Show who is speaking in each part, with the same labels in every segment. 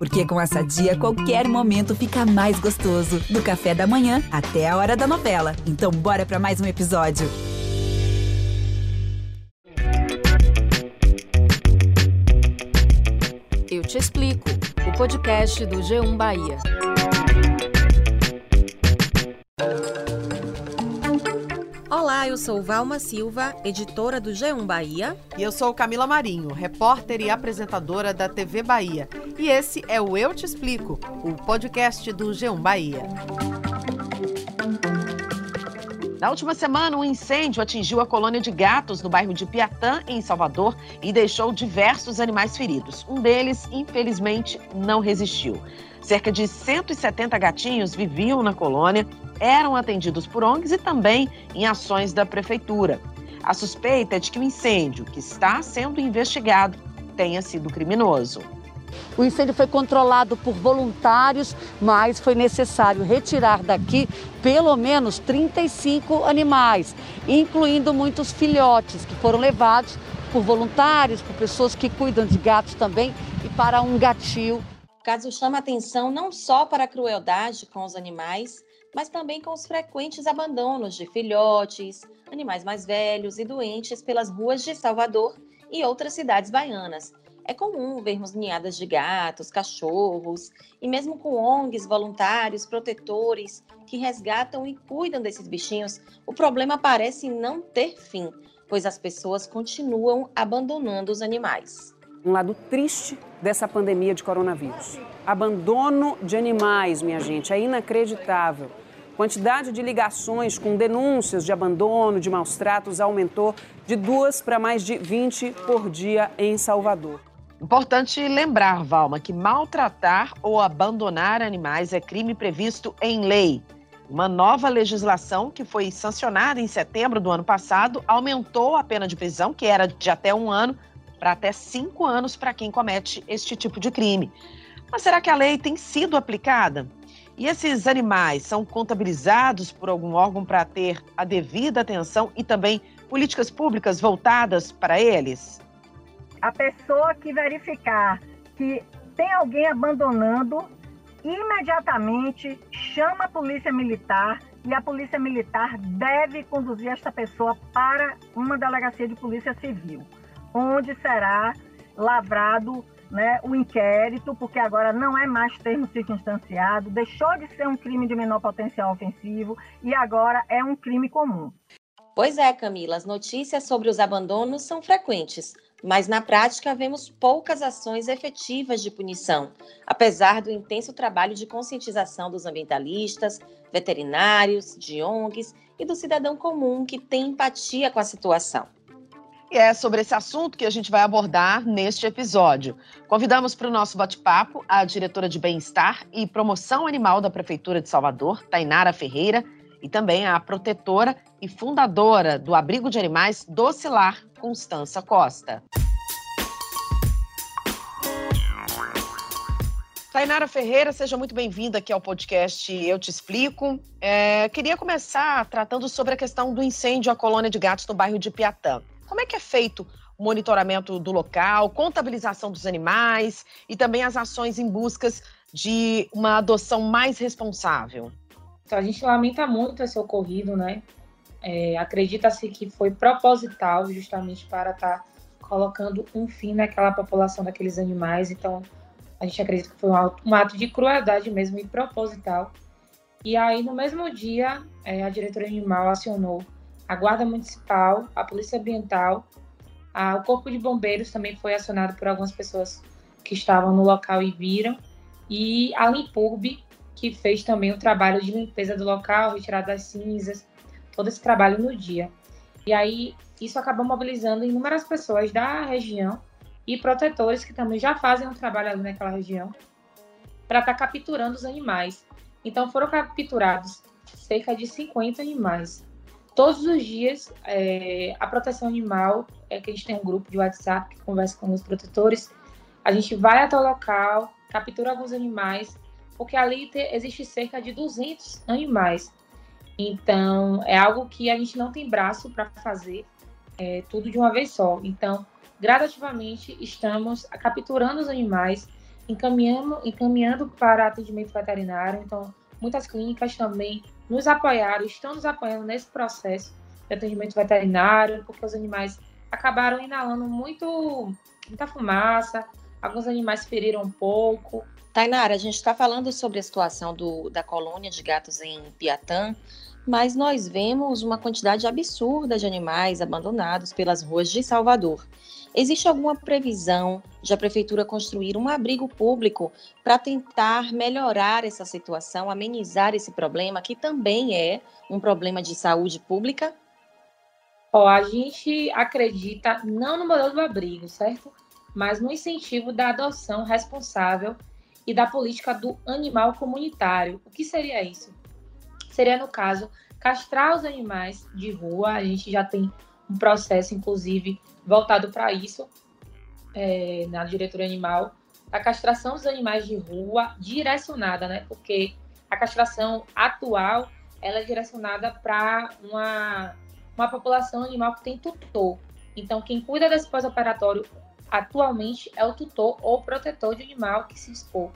Speaker 1: Porque com essa dia, qualquer momento fica mais gostoso. Do café da manhã até a hora da novela. Então, bora para mais um episódio.
Speaker 2: Eu te explico. O podcast do G1 Bahia.
Speaker 3: Olá, eu sou Valma Silva, editora do G1 Bahia.
Speaker 4: E eu sou Camila Marinho, repórter e apresentadora da TV Bahia. E esse é o Eu Te Explico, o podcast do G1 Bahia. Na última semana, um incêndio atingiu a colônia de gatos no bairro de Piatã, em Salvador, e deixou diversos animais feridos. Um deles, infelizmente, não resistiu. Cerca de 170 gatinhos viviam na colônia, eram atendidos por ONGs e também em ações da prefeitura. A suspeita é de que o incêndio, que está sendo investigado, tenha sido criminoso.
Speaker 5: O incêndio foi controlado por voluntários, mas foi necessário retirar daqui pelo menos 35 animais, incluindo muitos filhotes que foram levados por voluntários, por pessoas que cuidam de gatos também e para um gatil.
Speaker 3: O caso chama atenção não só para a crueldade com os animais, mas também com os frequentes abandonos de filhotes, animais mais velhos e doentes pelas ruas de Salvador e outras cidades baianas. É comum vermos ninhadas de gatos, cachorros e mesmo com ONGs, voluntários, protetores que resgatam e cuidam desses bichinhos, o problema parece não ter fim, pois as pessoas continuam abandonando os animais
Speaker 6: um lado triste dessa pandemia de coronavírus. Abandono de animais, minha gente, é inacreditável. Quantidade de ligações com denúncias de abandono, de maus tratos aumentou de duas para mais de 20 por dia em Salvador.
Speaker 4: Importante lembrar, Valma, que maltratar ou abandonar animais é crime previsto em lei. Uma nova legislação que foi sancionada em setembro do ano passado aumentou a pena de prisão, que era de até um ano, para até cinco anos para quem comete este tipo de crime. Mas será que a lei tem sido aplicada? E esses animais são contabilizados por algum órgão para ter a devida atenção e também políticas públicas voltadas para eles?
Speaker 7: A pessoa que verificar que tem alguém abandonando, imediatamente chama a polícia militar e a polícia militar deve conduzir esta pessoa para uma delegacia de polícia civil onde será lavrado né, o inquérito, porque agora não é mais termo circunstanciado, deixou de ser um crime de menor potencial ofensivo e agora é um crime comum.
Speaker 3: Pois é, Camila, as notícias sobre os abandonos são frequentes, mas na prática vemos poucas ações efetivas de punição, apesar do intenso trabalho de conscientização dos ambientalistas, veterinários, de ONGs e do cidadão comum que tem empatia com a situação.
Speaker 4: E é sobre esse assunto que a gente vai abordar neste episódio. Convidamos para o nosso bate-papo a diretora de Bem-Estar e Promoção Animal da Prefeitura de Salvador, Tainara Ferreira, e também a protetora e fundadora do Abrigo de Animais Docilar, Constança Costa. Tainara Ferreira, seja muito bem-vinda aqui ao podcast Eu Te Explico. É, queria começar tratando sobre a questão do incêndio à colônia de gatos no bairro de Piatã. Como é que é feito o monitoramento do local, contabilização dos animais e também as ações em buscas de uma adoção mais responsável?
Speaker 8: Então, a gente lamenta muito esse ocorrido, né? É, Acredita-se que foi proposital, justamente para estar tá colocando um fim naquela população daqueles animais. Então, a gente acredita que foi um ato de crueldade mesmo e proposital. E aí, no mesmo dia, é, a diretora animal acionou a Guarda Municipal, a Polícia Ambiental, a, o Corpo de Bombeiros também foi acionado por algumas pessoas que estavam no local e viram, e a Limpurb, que fez também o trabalho de limpeza do local, retirada das cinzas, todo esse trabalho no dia. E aí isso acabou mobilizando inúmeras pessoas da região e protetores que também já fazem um trabalho ali naquela região para estar tá capturando os animais. Então foram capturados cerca de 50 animais todos os dias é, a proteção animal, é que a gente tem um grupo de WhatsApp que conversa com os protetores, a gente vai até o local, captura alguns animais, porque ali te, existe cerca de 200 animais. Então, é algo que a gente não tem braço para fazer é, tudo de uma vez só. Então, gradativamente, estamos capturando os animais encaminhando, encaminhando para atendimento veterinário. Então, muitas clínicas também nos apoiaram, estão nos apoiando nesse processo de atendimento veterinário, porque os animais acabaram inalando muito, muita fumaça, alguns animais feriram um pouco.
Speaker 3: Tainara, a gente está falando sobre a situação do, da colônia de gatos em Piatã, mas nós vemos uma quantidade absurda de animais abandonados pelas ruas de Salvador. Existe alguma previsão de a prefeitura construir um abrigo público para tentar melhorar essa situação, amenizar esse problema, que também é um problema de saúde pública?
Speaker 8: Ó, a gente acredita não no modelo do abrigo, certo? Mas no incentivo da adoção responsável e da política do animal comunitário. O que seria isso? Seria, no caso, castrar os animais de rua. A gente já tem um processo, inclusive, voltado para isso é, na diretoria animal, a castração dos animais de rua direcionada, né? Porque a castração atual ela é direcionada para uma, uma população animal que tem tutor. Então, quem cuida desse pós-operatório atualmente é o tutor ou protetor de animal que se expor.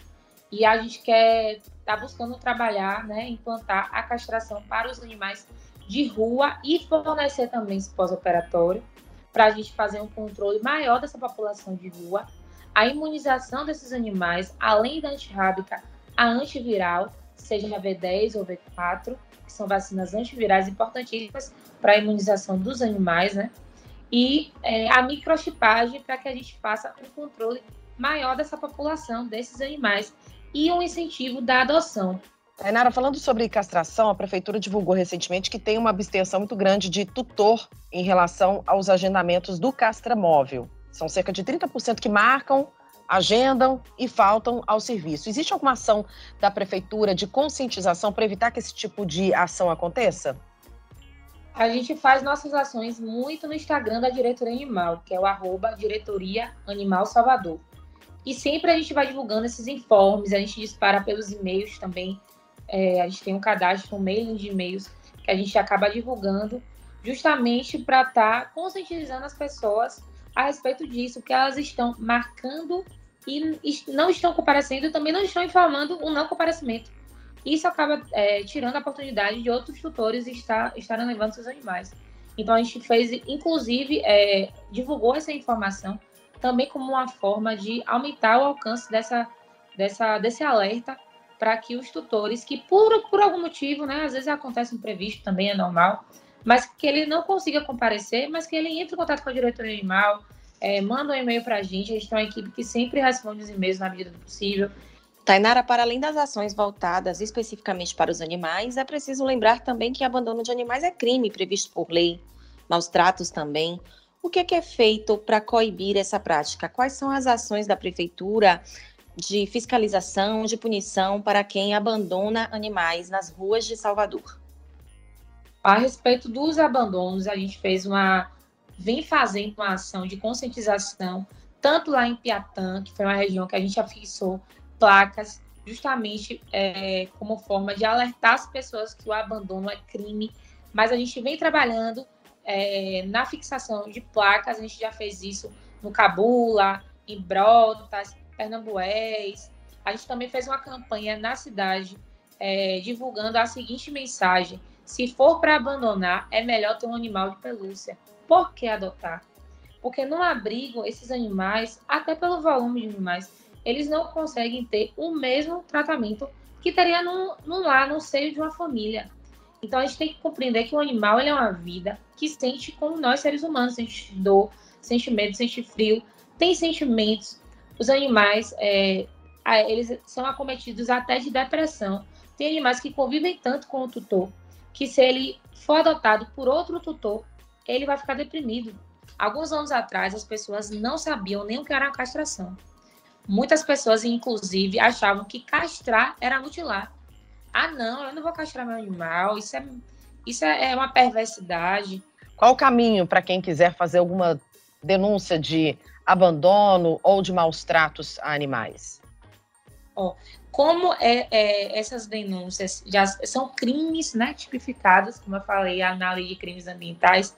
Speaker 8: E a gente quer tá buscando trabalhar, né, implantar a castração para os animais de rua e fornecer também esse pós-operatório para a gente fazer um controle maior dessa população de rua, a imunização desses animais, além da antirrábica, a antiviral, seja a V10 ou V4, que são vacinas antivirais importantíssimas para a imunização dos animais, né? E é, a microchipagem para que a gente faça um controle maior dessa população, desses animais, e um incentivo da adoção.
Speaker 4: Tainara, falando sobre castração, a prefeitura divulgou recentemente que tem uma abstenção muito grande de tutor em relação aos agendamentos do castramóvel. São cerca de 30% que marcam, agendam e faltam ao serviço. Existe alguma ação da prefeitura de conscientização para evitar que esse tipo de ação aconteça?
Speaker 8: A gente faz nossas ações muito no Instagram da Diretoria Animal, que é o arroba Diretoria Animal Salvador. E sempre a gente vai divulgando esses informes, a gente dispara pelos e-mails também é, a gente tem um cadastro, um mailing de e-mails que a gente acaba divulgando, justamente para estar tá conscientizando as pessoas a respeito disso, que elas estão marcando e não estão comparecendo, e também não estão informando o não comparecimento. Isso acaba é, tirando a oportunidade de outros tutores estar, estarem levando seus animais. Então a gente fez, inclusive, é, divulgou essa informação também como uma forma de aumentar o alcance dessa, dessa, desse alerta para que os tutores, que por, por algum motivo, né, às vezes acontece imprevisto também, é normal, mas que ele não consiga comparecer, mas que ele entre em contato com a diretoria animal, é, manda um e-mail para a gente, a gente tem uma equipe que sempre responde os e-mails na medida do possível.
Speaker 3: Tainara, para além das ações voltadas especificamente para os animais, é preciso lembrar também que abandono de animais é crime previsto por lei, maus tratos também. O que é, que é feito para coibir essa prática? Quais são as ações da prefeitura de fiscalização, de punição para quem abandona animais nas ruas de Salvador.
Speaker 8: A respeito dos abandonos, a gente fez uma. vem fazendo uma ação de conscientização, tanto lá em Piatã, que foi uma região que a gente afixou placas, justamente é, como forma de alertar as pessoas que o abandono é crime, mas a gente vem trabalhando é, na fixação de placas, a gente já fez isso no Cabula, em Brotas, Pernambués. A gente também fez uma campanha na cidade é, divulgando a seguinte mensagem: se for para abandonar, é melhor ter um animal de pelúcia. Por que adotar? Porque no abrigo, esses animais, até pelo volume de animais, eles não conseguem ter o mesmo tratamento que teria no, lar, no seio de uma família. Então a gente tem que compreender que o animal é uma vida que sente como nós seres humanos, sente dor, sente medo, sente frio, tem sentimentos, os animais, é, eles são acometidos até de depressão. Tem animais que convivem tanto com o tutor que se ele for adotado por outro tutor, ele vai ficar deprimido. Alguns anos atrás, as pessoas não sabiam nem o que era a castração. Muitas pessoas, inclusive, achavam que castrar era mutilar. Ah, não, eu não vou castrar meu animal, isso é, isso é uma perversidade.
Speaker 4: Qual o caminho para quem quiser fazer alguma denúncia de abandono ou de maus tratos a animais?
Speaker 8: Oh, como é, é, essas denúncias já são crimes né, tipificados, como eu falei, a lei de crimes ambientais,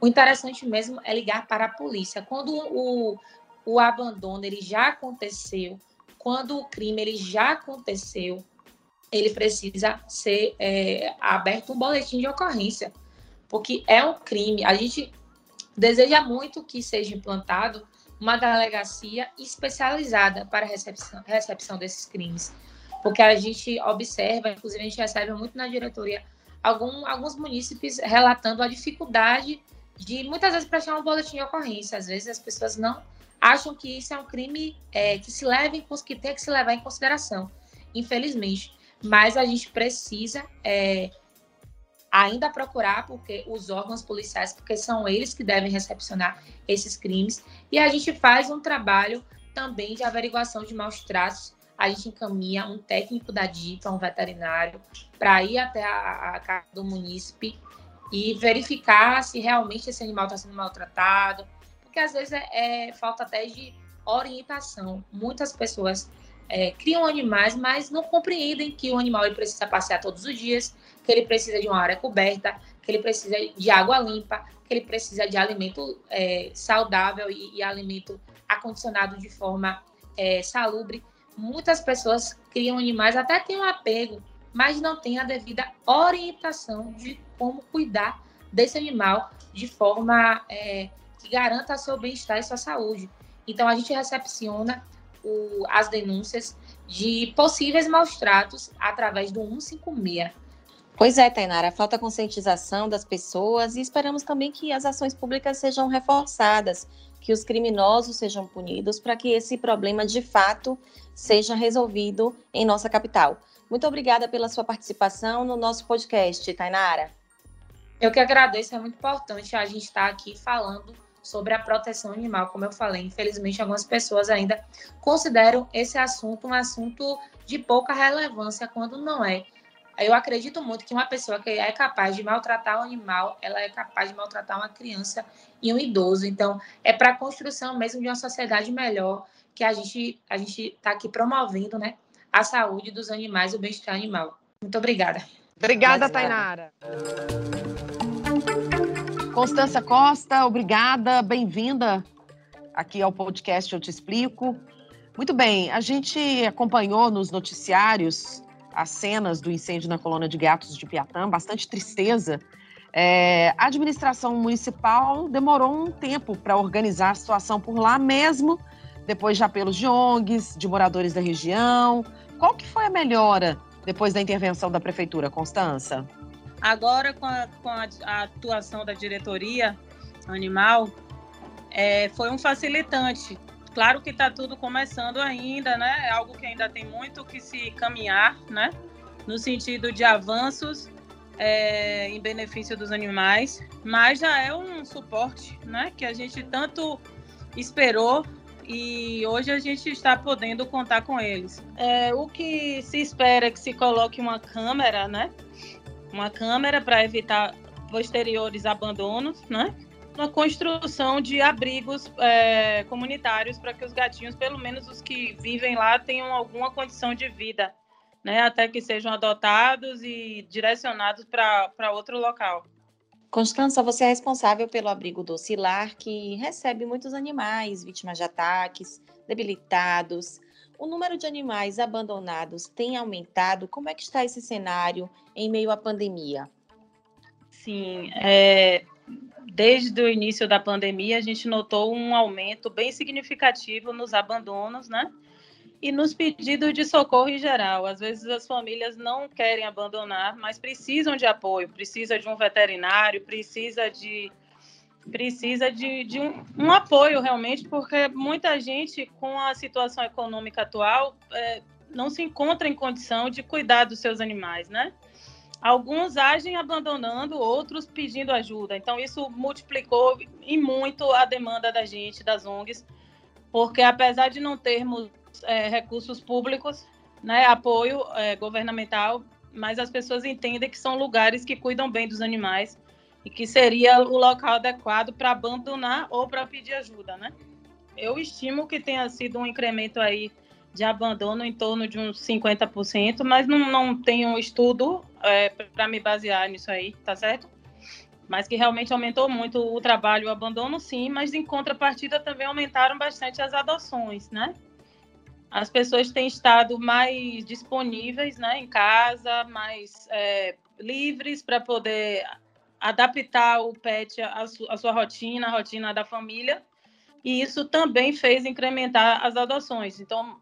Speaker 8: o interessante mesmo é ligar para a polícia. Quando o, o abandono ele já aconteceu, quando o crime ele já aconteceu, ele precisa ser é, aberto um boletim de ocorrência, porque é um crime. A gente deseja muito que seja implantado uma delegacia especializada para a recepção, recepção desses crimes, porque a gente observa, inclusive a gente recebe muito na diretoria, algum, alguns munícipes relatando a dificuldade de muitas vezes prestar um boletim de ocorrência. Às vezes as pessoas não acham que isso é um crime é, que se leve, que tem que se levar em consideração, infelizmente. Mas a gente precisa é, ainda procurar porque os órgãos policiais, porque são eles que devem recepcionar esses crimes. E a gente faz um trabalho também de averiguação de maus tratos. A gente encaminha um técnico da DIPA, um veterinário, para ir até a, a casa do munícipe e verificar se realmente esse animal está sendo maltratado, porque às vezes é, é, falta até de orientação. Muitas pessoas é, criam animais, mas não compreendem que o animal ele precisa passear todos os dias, que ele precisa de uma área coberta, que ele precisa de água limpa, que ele precisa de alimento é, saudável e, e, alimento acondicionado de forma é, salubre. Muitas pessoas criam animais, até têm um apego, mas não têm a devida orientação de como cuidar desse animal de forma é, que garanta seu bem-estar e sua saúde. Então, a gente recepciona o, as denúncias de possíveis maus tratos através do 156.
Speaker 3: Pois é, Tainara, falta conscientização das pessoas e esperamos também que as ações públicas sejam reforçadas, que os criminosos sejam punidos para que esse problema de fato seja resolvido em nossa capital. Muito obrigada pela sua participação no nosso podcast, Tainara.
Speaker 8: Eu que agradeço, é muito importante a gente estar aqui falando sobre a proteção animal, como eu falei. Infelizmente, algumas pessoas ainda consideram esse assunto um assunto de pouca relevância, quando não é. Eu acredito muito que uma pessoa que é capaz de maltratar um animal, ela é capaz de maltratar uma criança e um idoso. Então, é para a construção mesmo de uma sociedade melhor que a gente a gente está aqui promovendo, né, a saúde dos animais, o bem-estar animal. Muito obrigada.
Speaker 4: Obrigada, Tainara. Constança Costa, obrigada, bem-vinda aqui ao podcast Eu Te Explico. Muito bem, a gente acompanhou nos noticiários as cenas do incêndio na colônia de gatos de Piatã, bastante tristeza. É, a administração municipal demorou um tempo para organizar a situação por lá mesmo, depois de apelos de ONGs, de moradores da região. Qual que foi a melhora depois da intervenção da prefeitura, Constança?
Speaker 9: Agora, com a, com a, a atuação da diretoria animal, é, foi um facilitante. Claro que está tudo começando ainda, né? É algo que ainda tem muito que se caminhar, né? No sentido de avanços é, em benefício dos animais, mas já é um suporte, né? Que a gente tanto esperou e hoje a gente está podendo contar com eles. É, o que se espera é que se coloque uma câmera, né? Uma câmera para evitar posteriores abandonos, né? uma construção de abrigos é, comunitários para que os gatinhos, pelo menos os que vivem lá, tenham alguma condição de vida, né, até que sejam adotados e direcionados para outro local.
Speaker 3: Constança, você é responsável pelo abrigo docilar, que recebe muitos animais vítimas de ataques, debilitados. O número de animais abandonados tem aumentado? Como é que está esse cenário em meio à pandemia?
Speaker 9: Sim, é, desde o início da pandemia, a gente notou um aumento bem significativo nos abandonos, né? E nos pedidos de socorro em geral. Às vezes as famílias não querem abandonar, mas precisam de apoio, precisa de um veterinário, precisa de precisa de, de um, um, apoio realmente, porque muita gente com a situação econômica atual é, não se encontra em condição de cuidar dos seus animais, né? Alguns agem abandonando, outros pedindo ajuda. Então, isso multiplicou e muito a demanda da gente, das ONGs, porque apesar de não termos é, recursos públicos, né, apoio é, governamental, mas as pessoas entendem que são lugares que cuidam bem dos animais e que seria o local adequado para abandonar ou para pedir ajuda, né? Eu estimo que tenha sido um incremento aí de abandono em torno de uns 50%, mas não, não tenho um estudo é, para me basear nisso aí, tá certo? Mas que realmente aumentou muito o trabalho, o abandono, sim, mas em contrapartida também aumentaram bastante as adoções, né? As pessoas têm estado mais disponíveis né, em casa, mais é, livres para poder adaptar o pet à, à sua rotina, à rotina da família, e isso também fez incrementar as adoções. Então,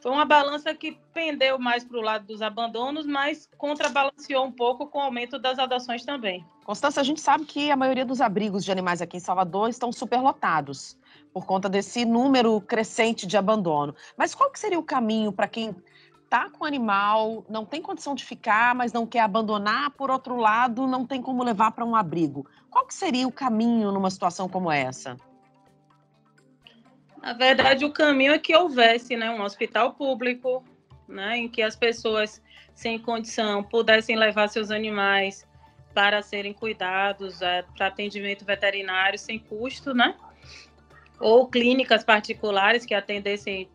Speaker 9: foi uma balança que pendeu mais para o lado dos abandonos, mas contrabalanceou um pouco com o aumento das adoções também.
Speaker 4: Constância, a gente sabe que a maioria dos abrigos de animais aqui em Salvador estão superlotados por conta desse número crescente de abandono. Mas qual que seria o caminho para quem está com animal, não tem condição de ficar, mas não quer abandonar, por outro lado, não tem como levar para um abrigo? Qual que seria o caminho numa situação como essa?
Speaker 9: Na verdade, o caminho é que houvesse né, um hospital público, né, em que as pessoas sem condição pudessem levar seus animais para serem cuidados, é, para atendimento veterinário sem custo, né? Ou clínicas particulares que atendessem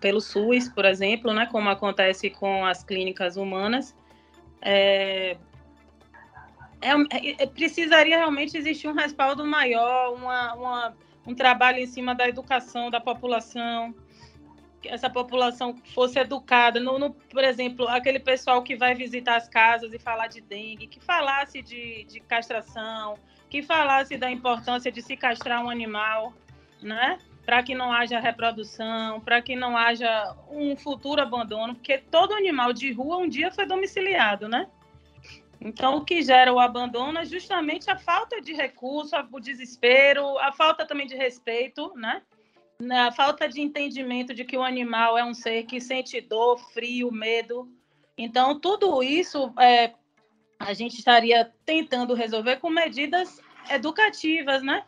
Speaker 9: pelo SUS, por exemplo, né, como acontece com as clínicas humanas. É, é, é, precisaria realmente existir um respaldo maior, uma, uma um trabalho em cima da educação da população, que essa população fosse educada. No, no, por exemplo, aquele pessoal que vai visitar as casas e falar de dengue, que falasse de, de castração, que falasse da importância de se castrar um animal, né? Para que não haja reprodução, para que não haja um futuro abandono, porque todo animal de rua um dia foi domiciliado, né? Então, o que gera o abandono é justamente a falta de recurso, o desespero, a falta também de respeito, né? A falta de entendimento de que o animal é um ser que sente dor, frio, medo. Então, tudo isso é, a gente estaria tentando resolver com medidas educativas, né?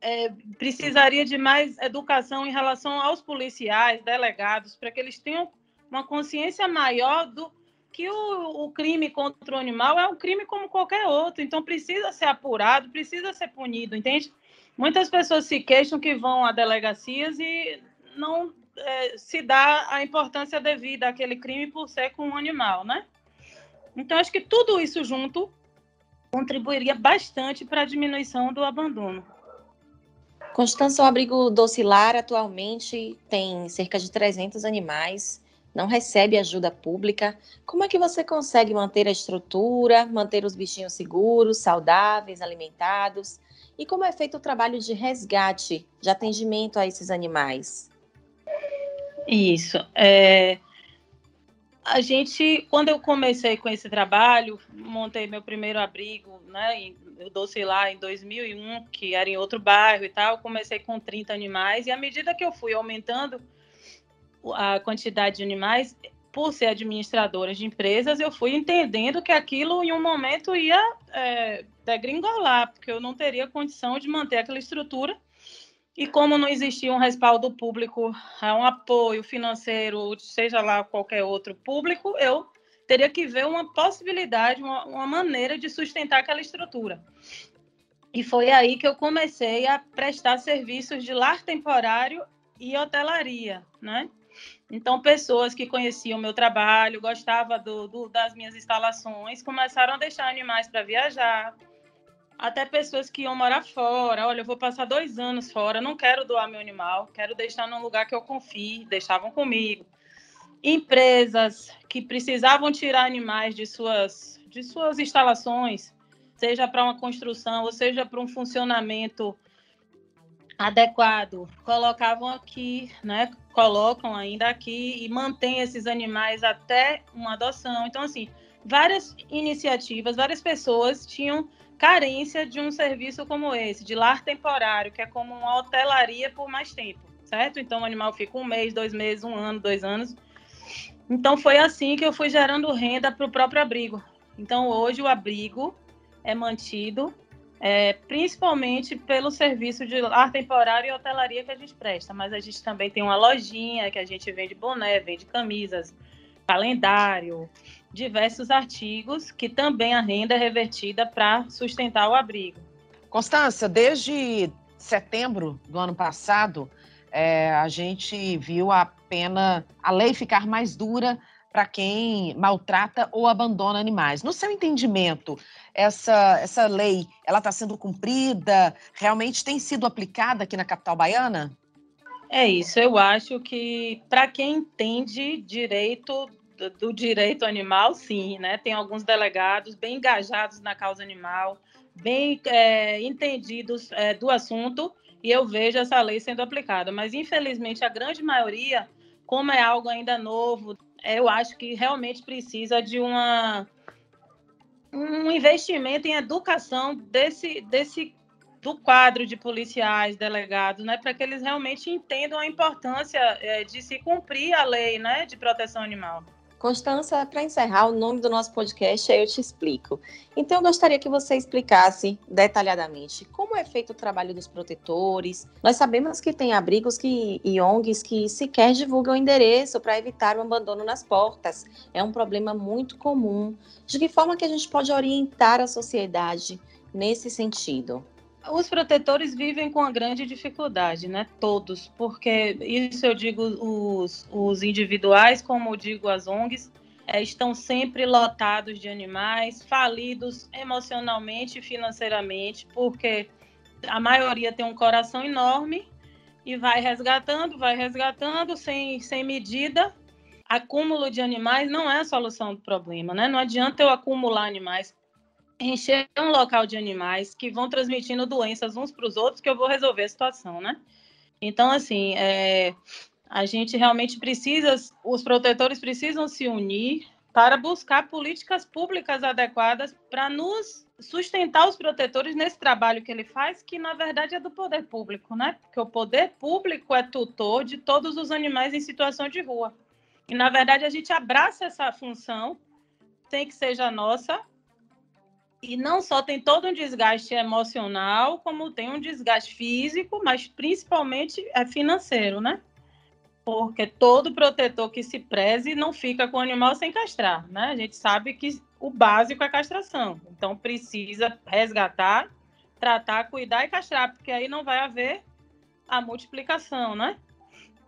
Speaker 9: É, precisaria de mais educação em relação aos policiais, delegados, para que eles tenham uma consciência maior do, que o, o, crime contra o animal é um crime como qualquer outro, então precisa ser apurado, precisa ser punido, entende? Muitas pessoas se queixam que vão a delegacias e não é, se dá a importância devida àquele crime por ser com um animal, né? Então, acho que tudo isso junto contribuiria bastante para a diminuição do abandono.
Speaker 3: Constância, o abrigo docilar atualmente tem cerca de 300 animais não recebe ajuda pública, como é que você consegue manter a estrutura, manter os bichinhos seguros, saudáveis, alimentados? E como é feito o trabalho de resgate, de atendimento a esses animais?
Speaker 9: Isso. É... A gente, quando eu comecei com esse trabalho, montei meu primeiro abrigo, né? Eu doce lá em 2001, que era em outro bairro e tal. Comecei com 30 animais e à medida que eu fui aumentando a quantidade de animais, por ser administradora de empresas, eu fui entendendo que aquilo em um momento ia é, degringolar, porque eu não teria condição de manter aquela estrutura. E como não existia um respaldo público, um apoio financeiro, seja lá qualquer outro público, eu teria que ver uma possibilidade, uma, uma maneira de sustentar aquela estrutura. E foi aí que eu comecei a prestar serviços de lar temporário e hotelaria, né? Então, pessoas que conheciam o meu trabalho, gostavam do, do, das minhas instalações, começaram a deixar animais para viajar. Até pessoas que iam morar fora. Olha, eu vou passar dois anos fora, não quero doar meu animal, quero deixar num lugar que eu confie, deixavam comigo. Empresas que precisavam tirar animais de suas, de suas instalações, seja para uma construção ou seja para um funcionamento adequado, colocavam aqui, né? Colocam ainda aqui e mantêm esses animais até uma adoção. Então, assim, várias iniciativas, várias pessoas tinham carência de um serviço como esse, de lar temporário, que é como uma hotelaria por mais tempo, certo? Então, o animal fica um mês, dois meses, um ano, dois anos. Então, foi assim que eu fui gerando renda para o próprio abrigo. Então, hoje o abrigo é mantido é, principalmente pelo serviço de lar temporário e hotelaria que a gente presta, mas a gente também tem uma lojinha que a gente vende boné, vende camisas, calendário, diversos artigos que também a renda é revertida para sustentar o abrigo.
Speaker 4: Constância, desde setembro do ano passado, é, a gente viu a pena, a lei ficar mais dura para quem maltrata ou abandona animais. No seu entendimento, essa, essa lei ela está sendo cumprida? Realmente tem sido aplicada aqui na capital baiana?
Speaker 9: É isso, eu acho que para quem entende direito do, direito animal, sim, né? Tem alguns delegados bem engajados na causa animal, bem é, entendidos é, do assunto, e eu vejo essa lei sendo aplicada. Mas, infelizmente, a grande maioria, como é algo ainda novo, eu acho que realmente precisa de uma um investimento em educação desse, desse do quadro de policiais, delegados, né, para que eles realmente entendam a importância é, de se cumprir a lei, né, de proteção animal.
Speaker 3: Constança, para encerrar, o nome do nosso podcast é Eu Te Explico. Então, eu gostaria que você explicasse detalhadamente como é feito o trabalho dos protetores. Nós sabemos que tem abrigos que, e ONGs que sequer divulgam o endereço para evitar o abandono nas portas. É um problema muito comum. De que forma que a gente pode orientar a sociedade nesse sentido?
Speaker 9: Os protetores vivem com uma grande dificuldade, né? Todos, porque isso eu digo os, os individuais, como eu digo as ONGs, é, estão sempre lotados de animais, falidos emocionalmente e financeiramente, porque a maioria tem um coração enorme e vai resgatando, vai resgatando sem, sem medida. Acúmulo de animais não é a solução do problema, né? Não adianta eu acumular animais encher um local de animais que vão transmitindo doenças uns para os outros, que eu vou resolver a situação, né? Então, assim, é, a gente realmente precisa, os protetores precisam se unir para buscar políticas públicas adequadas para nos sustentar os protetores nesse trabalho que ele faz, que na verdade é do poder público, né? Porque o poder público é tutor de todos os animais em situação de rua. E na verdade a gente abraça essa função, tem que seja nossa, e não só tem todo um desgaste emocional, como tem um desgaste físico, mas principalmente é financeiro, né? Porque todo protetor que se preze não fica com o animal sem castrar, né? A gente sabe que o básico é castração. Então precisa resgatar, tratar, cuidar e castrar, porque aí não vai haver a multiplicação, né?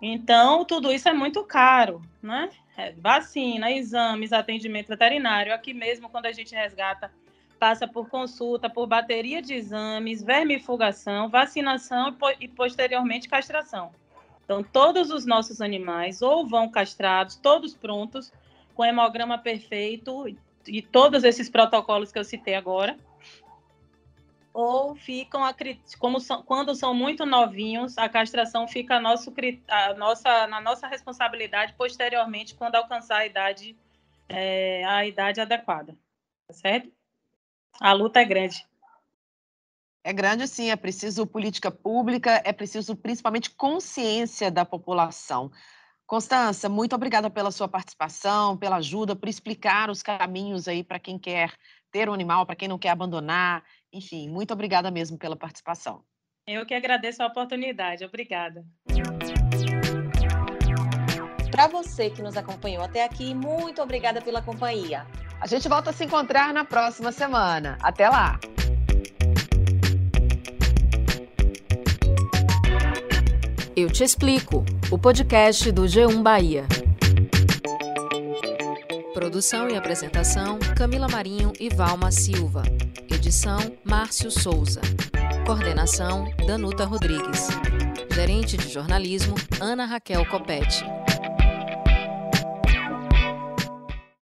Speaker 9: Então, tudo isso é muito caro, né? É, vacina, exames, atendimento veterinário. Aqui mesmo, quando a gente resgata passa por consulta, por bateria de exames, vermifugação, vacinação e, posteriormente castração. Então, todos os nossos animais ou vão castrados, todos prontos, com hemograma perfeito e todos esses protocolos que eu citei agora, ou ficam, como são, quando são muito novinhos, a castração fica a nosso, a nossa, na nossa responsabilidade posteriormente, quando alcançar a idade, é, a idade adequada. Tá certo? A luta é grande.
Speaker 4: É grande, sim. É preciso política pública, é preciso principalmente consciência da população. Constança, muito obrigada pela sua participação, pela ajuda, por explicar os caminhos aí para quem quer ter um animal, para quem não quer abandonar. Enfim, muito obrigada mesmo pela participação.
Speaker 9: Eu que agradeço a oportunidade. Obrigada.
Speaker 3: Para você que nos acompanhou até aqui, muito obrigada pela companhia.
Speaker 4: A gente volta a se encontrar na próxima semana. Até lá!
Speaker 2: Eu te explico. O podcast do G1 Bahia. Produção e apresentação: Camila Marinho e Valma Silva. Edição: Márcio Souza. Coordenação: Danuta Rodrigues. Gerente de jornalismo: Ana Raquel Copete.